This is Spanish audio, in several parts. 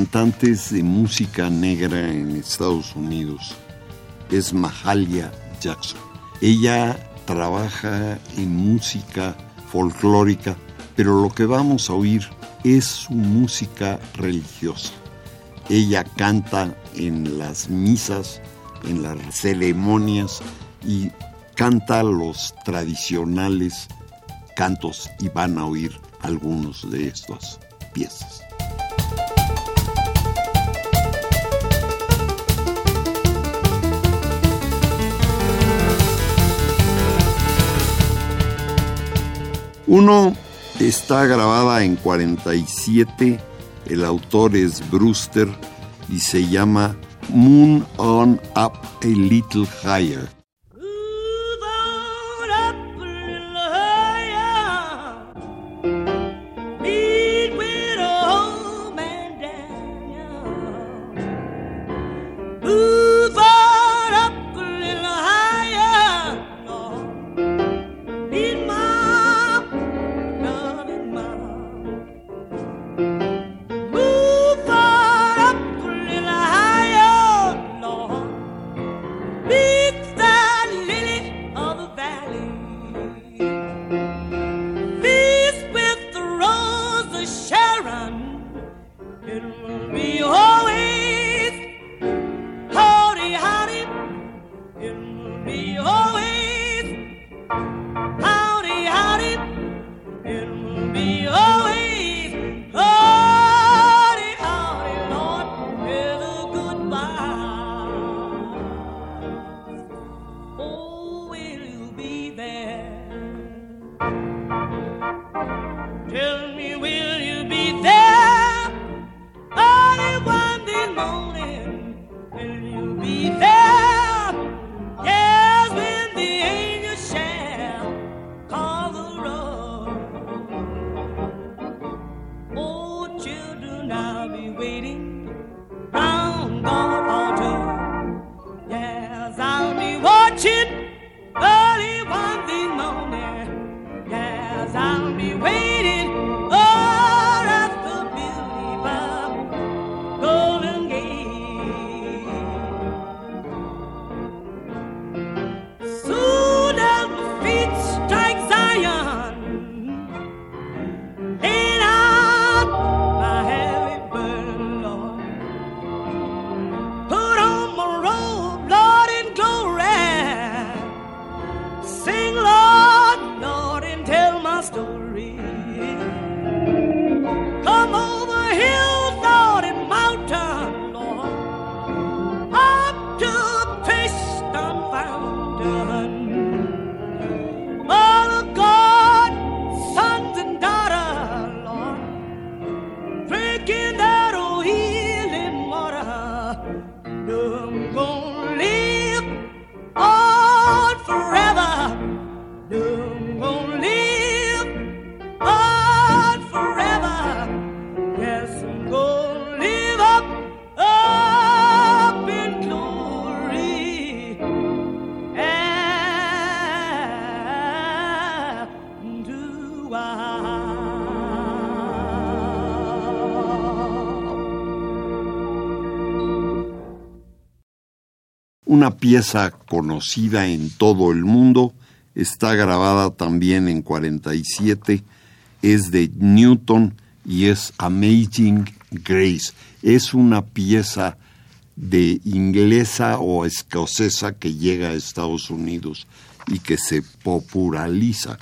Cantantes de música negra en Estados Unidos es Mahalia Jackson. Ella trabaja en música folclórica, pero lo que vamos a oír es su música religiosa. Ella canta en las misas, en las ceremonias y canta los tradicionales cantos y van a oír algunos de estas piezas. Uno está grabada en 47, el autor es Brewster y se llama Moon on Up a Little Higher. Pieza conocida en todo el mundo, está grabada también en 47, es de Newton y es Amazing Grace. Es una pieza de inglesa o escocesa que llega a Estados Unidos y que se populariza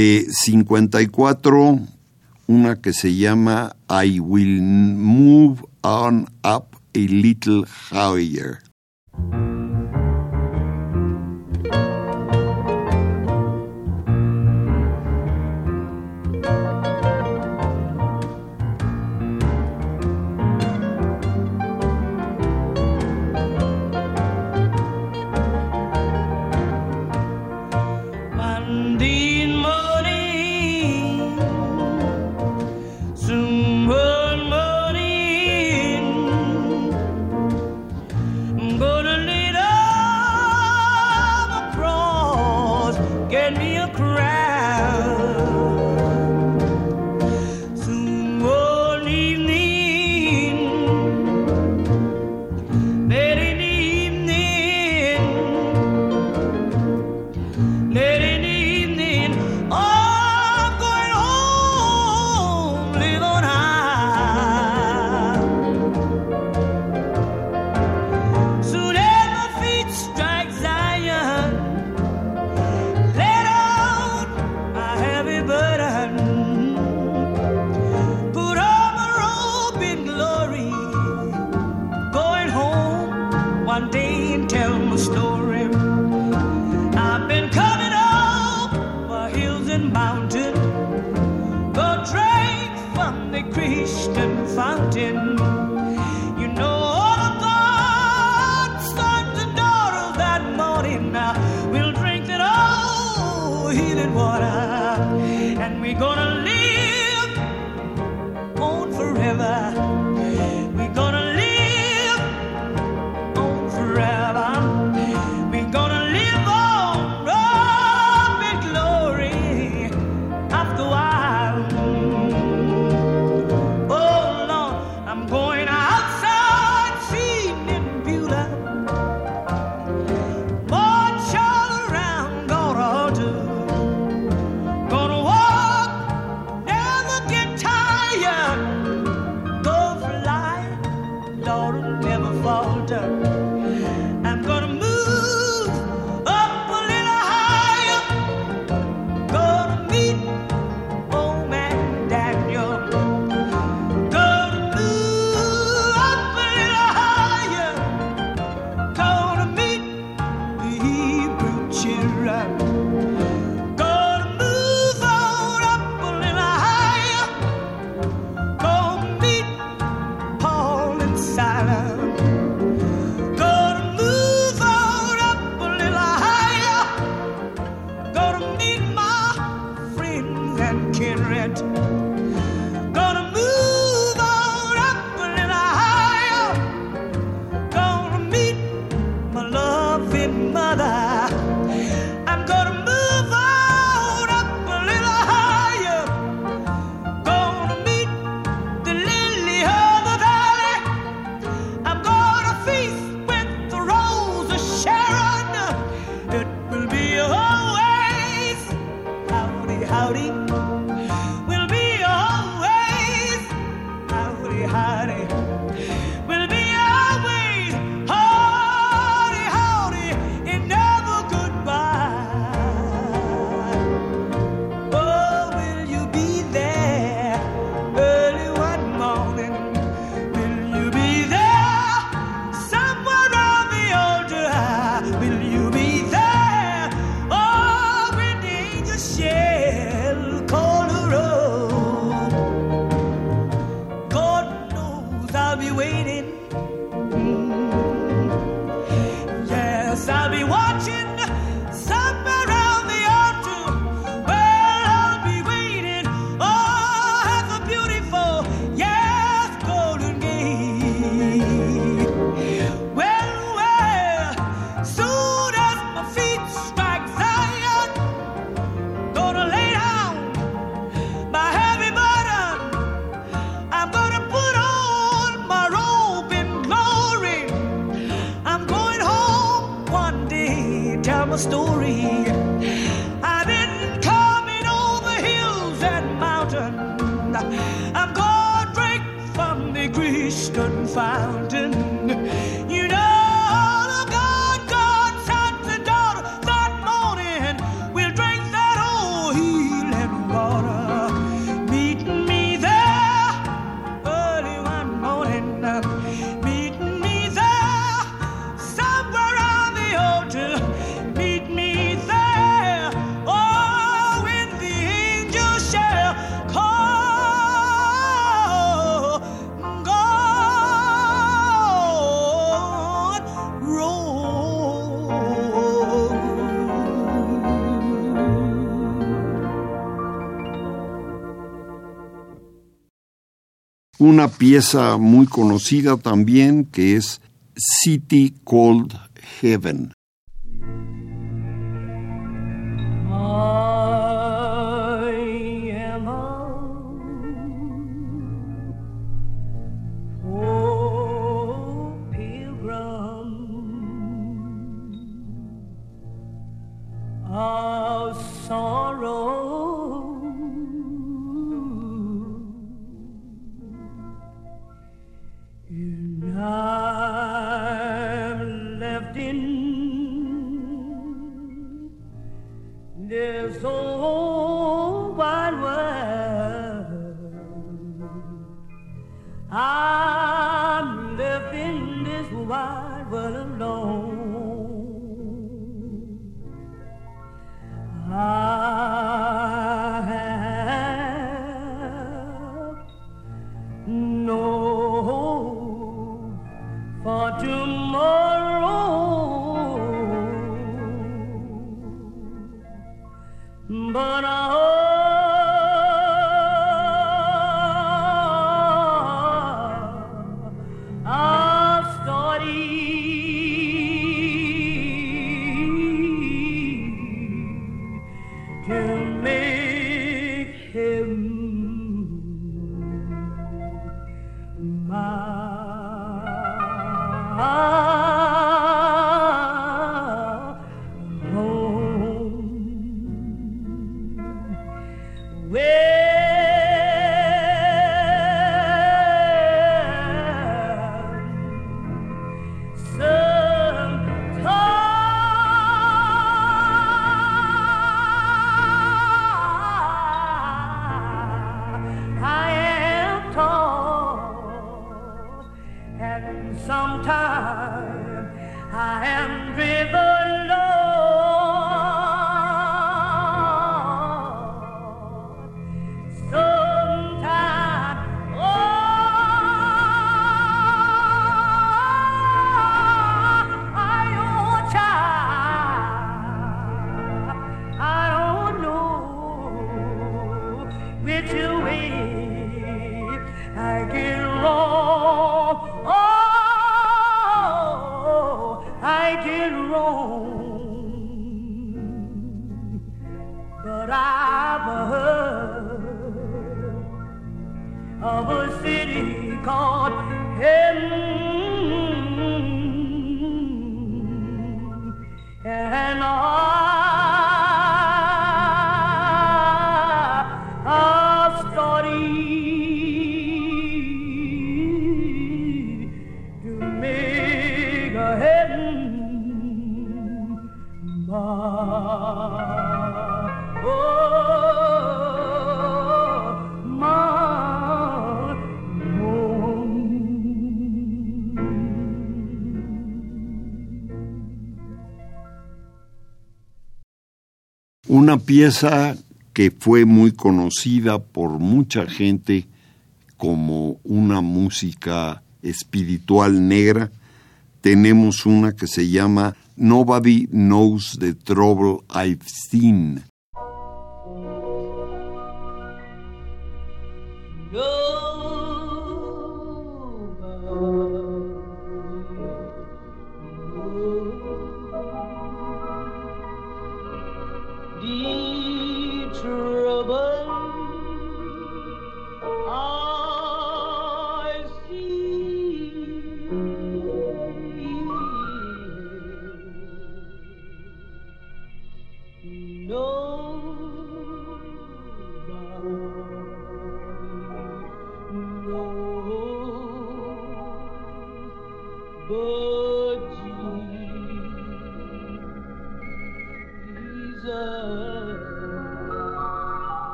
de 54, una que se llama I Will Move On Up a Little Higher. mother. Una pieza muy conocida también que es City Called Heaven. Pieza que fue muy conocida por mucha gente como una música espiritual negra. Tenemos una que se llama Nobody Knows the Trouble I've Seen.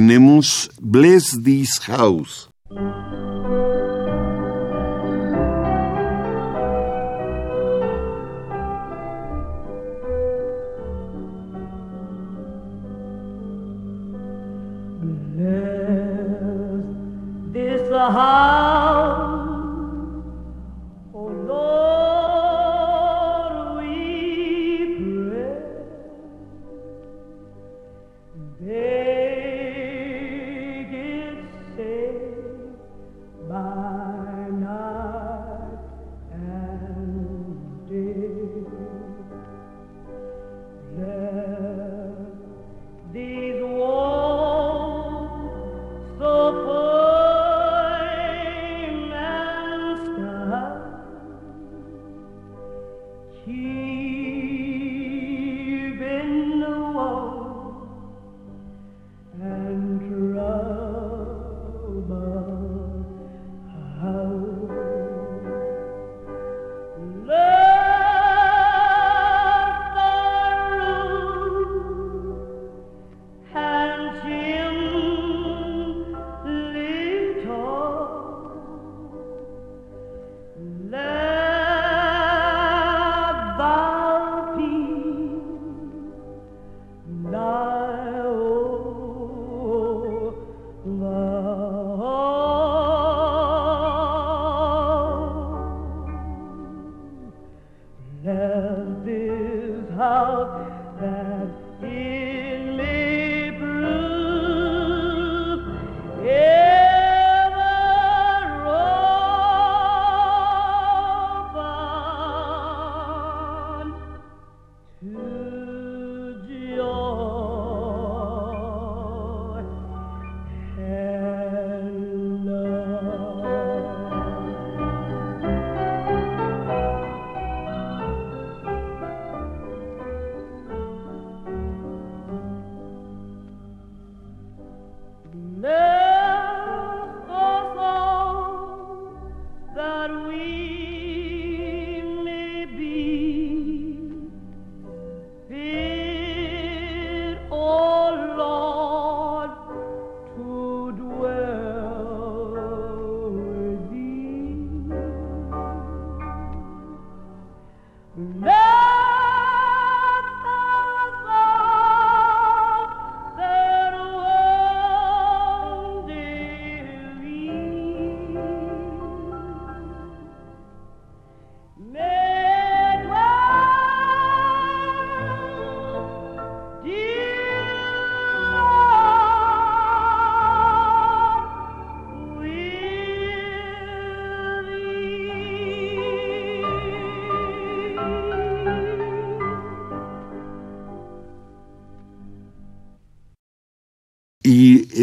Tenemos Bless This House. No.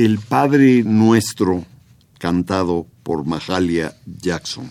El Padre Nuestro cantado por Mahalia Jackson.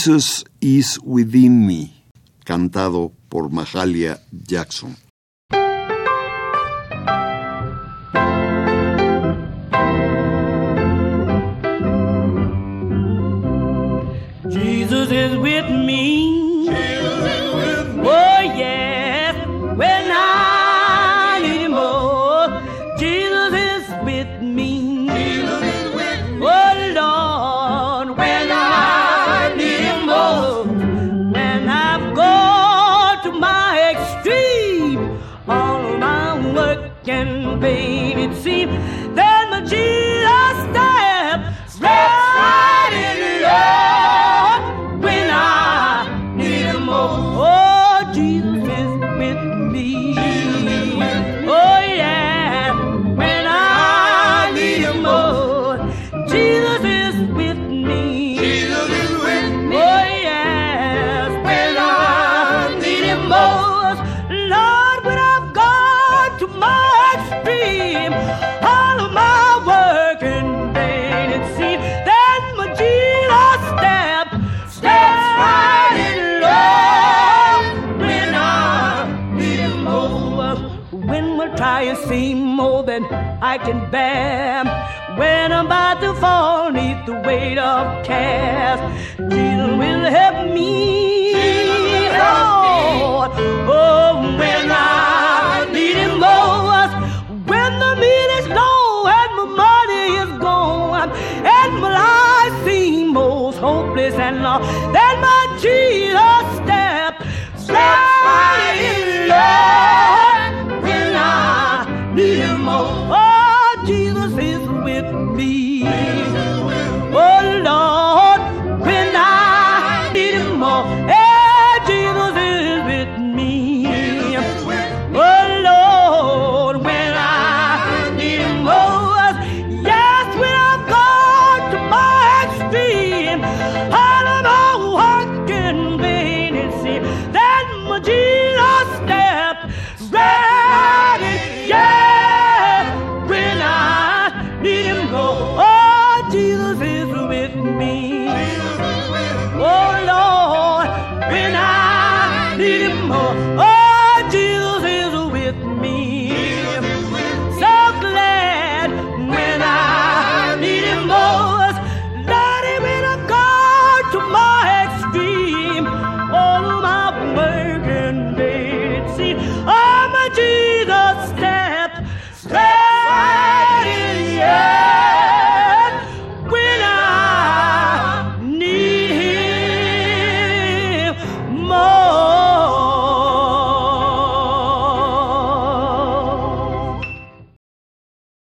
Jesus is Within Me, cantado por Mahalia Jackson. than I can bear. When I'm about to fall neath the weight of cares, Jesus will help me. Lord. Oh, when I need Him most, when the meat is low and my money is gone, and my life seems most hopeless and lost, then my Jesus.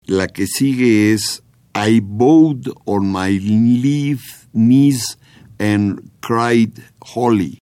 La que sigue es I bowed on my leaf knees and cried holy.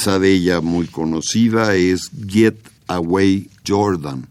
pieza de ella muy conocida es Get Away Jordan.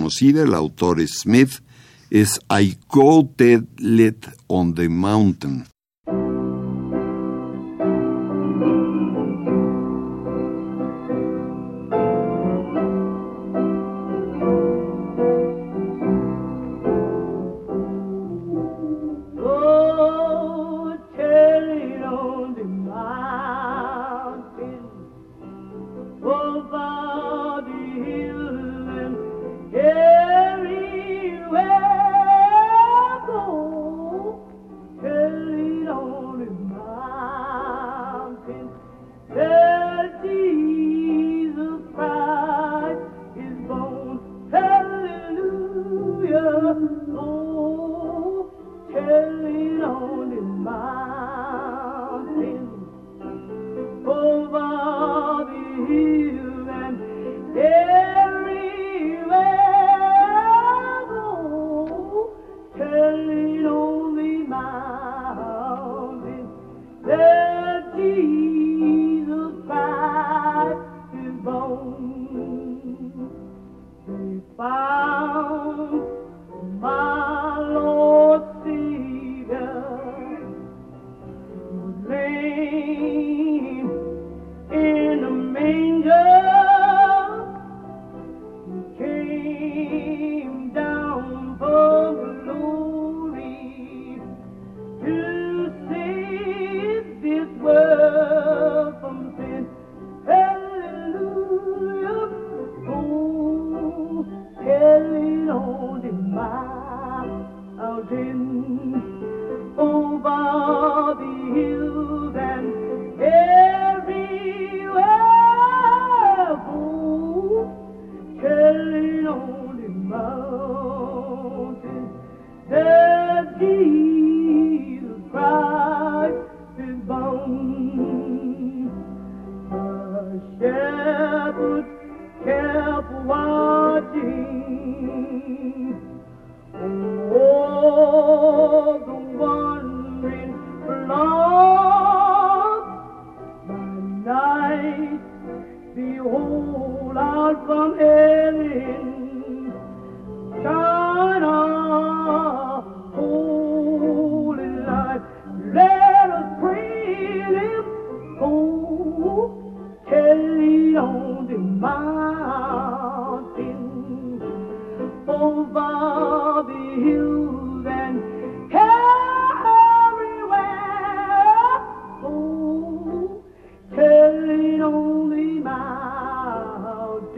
conocida, el autor Smith, es I Go Dead on the Mountain.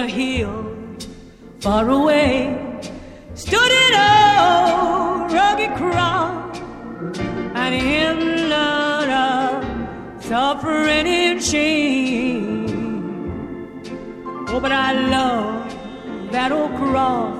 a hill far away stood an old rugged cross, and in of suffering and shame. Oh, but I love that old cross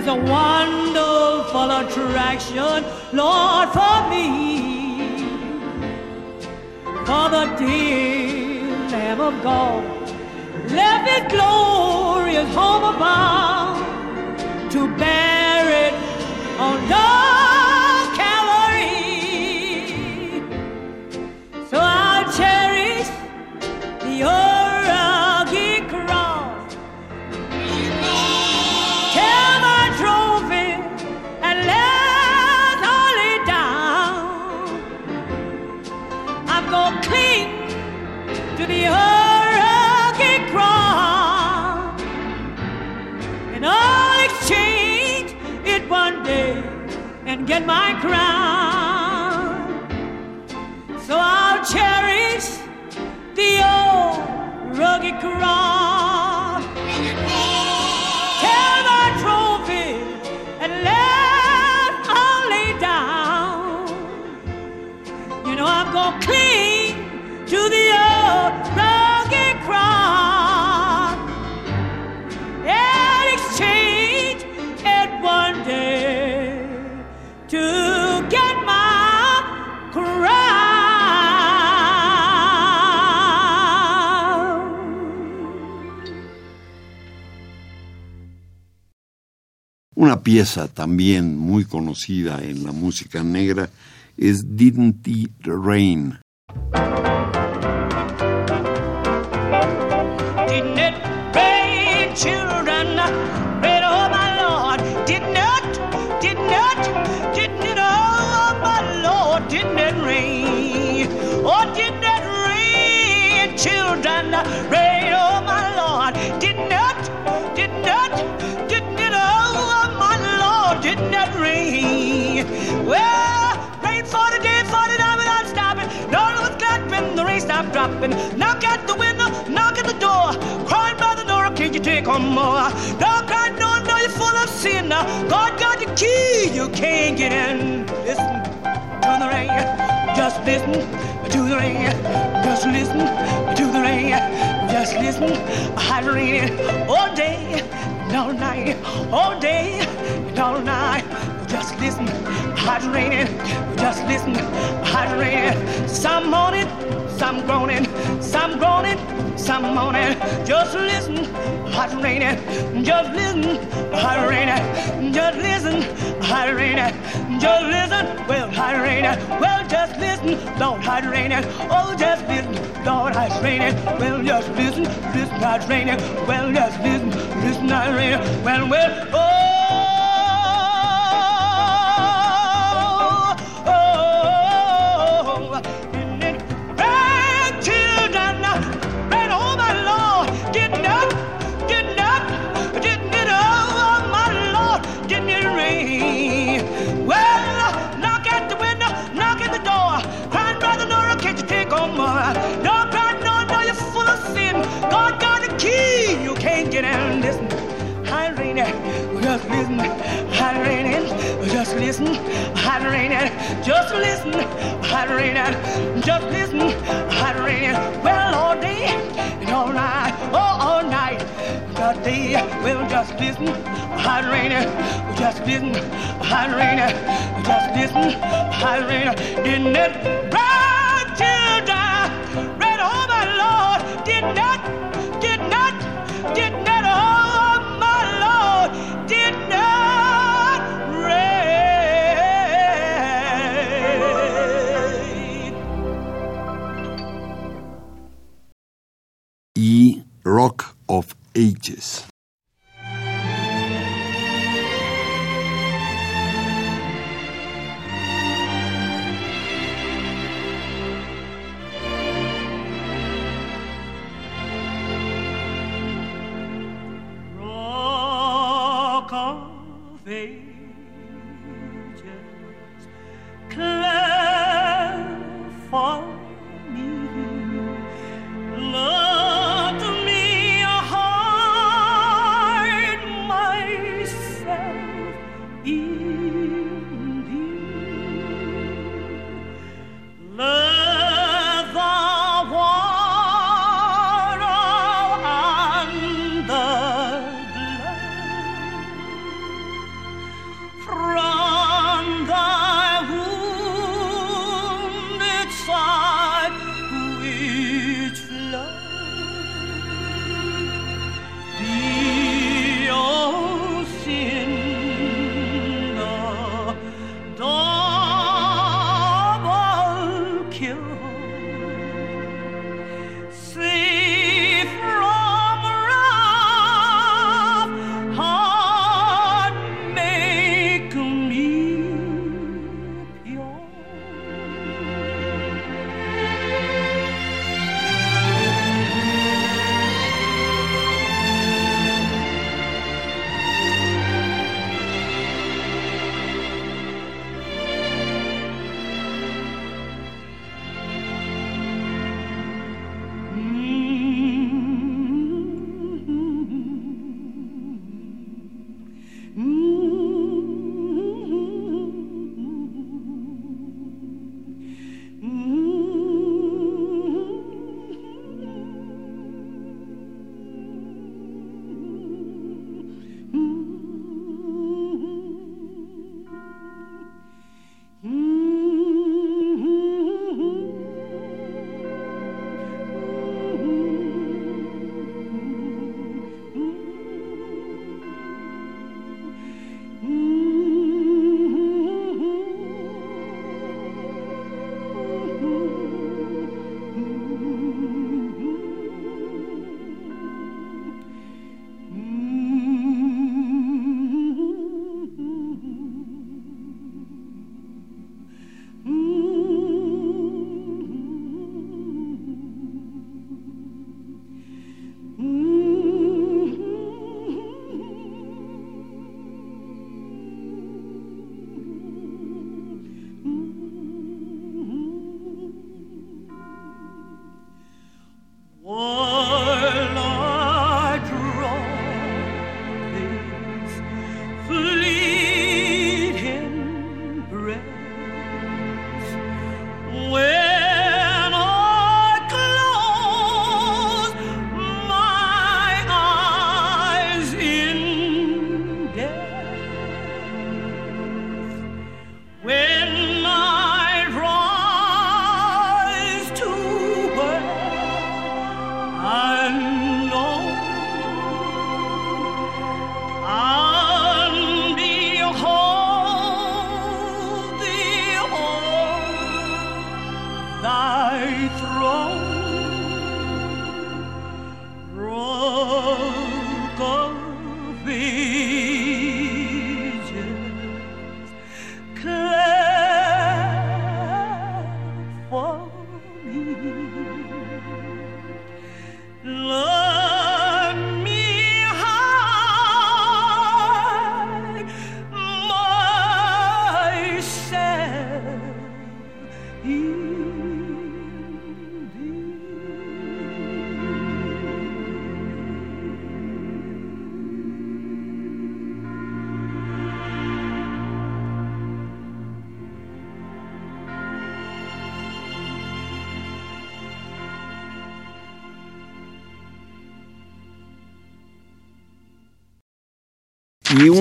has a wonderful attraction, Lord, for me. For the dear Lamb of God left his glorious home above get my crown. So I'll cherish the old rugged cross. Una pieza también muy conocida en la música negra es Didn't It Rain. Lord. Didn't rain? Well, rain for the day, for the night without stopping. Lord, it was glad when the rain stopped dropping. Knock at the window, knock at the door. Crying by the door, can you take on more? Don't cry, no, no, you're full of sin. Now, God got the key, you can't get in. Listen to the rain, just listen to the rain, just listen to the rain, just listen. I rain all day and all night, all day and all night. Just listen, hot raining. Just listen, hot raining. Some morning, some groaning, some groaning, some moaning. Just listen, hot raining. Just listen, hot raining. Just listen, hot raining. Just listen, well, hot raining. Well, just listen, Lord, hot raining. Oh, just listen, Lord, hot raining. Well, just listen, listen, hot raining. Well, just listen, listen, hot raining. Well, well, oh. more. No, God, no, no, you're full of sin. God got the key, you can't get out. Listen, hot raining, just listen. Hot raining, just listen. Hot raining, just listen. Hot raining, just listen. Hot raining, well, all day and all night, oh, all night. God, day, well, just listen. Hot raining, just listen. Hot raining, just listen. Hot raining, didn't it? Rain? Ages.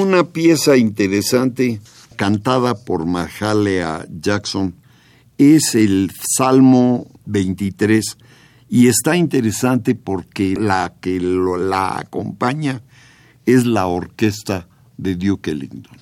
Una pieza interesante cantada por Mahalia Jackson es el Salmo 23 y está interesante porque la que lo, la acompaña es la orquesta de Duke Ellington.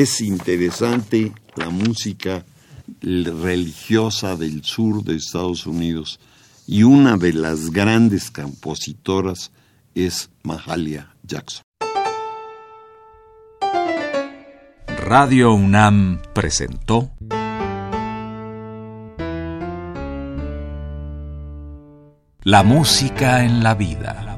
Es interesante la música religiosa del sur de Estados Unidos y una de las grandes compositoras es Mahalia Jackson. Radio UNAM presentó La música en la vida.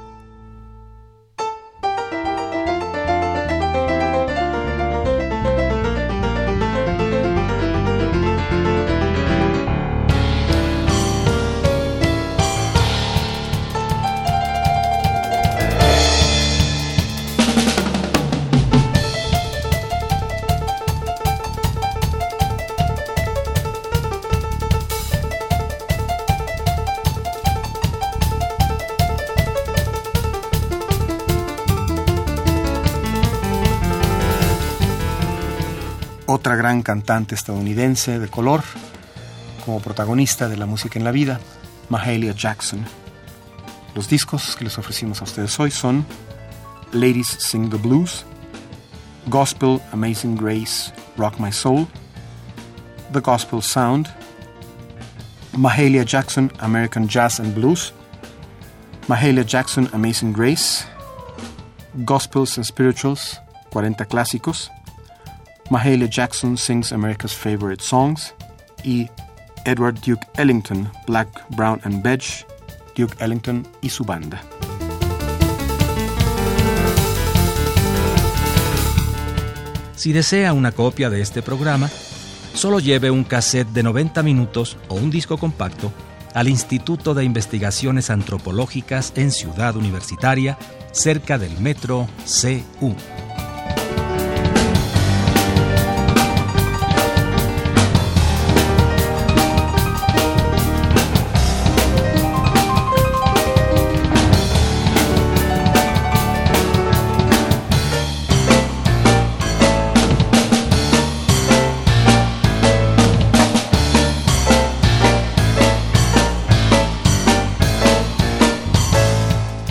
Cantante estadounidense de color, como protagonista de la música en la vida, Mahalia Jackson. Los discos que les ofrecimos a ustedes hoy son Ladies Sing the Blues, Gospel Amazing Grace Rock My Soul, The Gospel Sound, Mahalia Jackson American Jazz and Blues, Mahalia Jackson Amazing Grace, Gospels and Spirituals 40 clásicos, Mahalia Jackson Sings America's Favorite Songs y Edward Duke Ellington Black, Brown and Beige, Duke Ellington y su banda. Si desea una copia de este programa, solo lleve un cassette de 90 minutos o un disco compacto al Instituto de Investigaciones Antropológicas en Ciudad Universitaria, cerca del metro CU.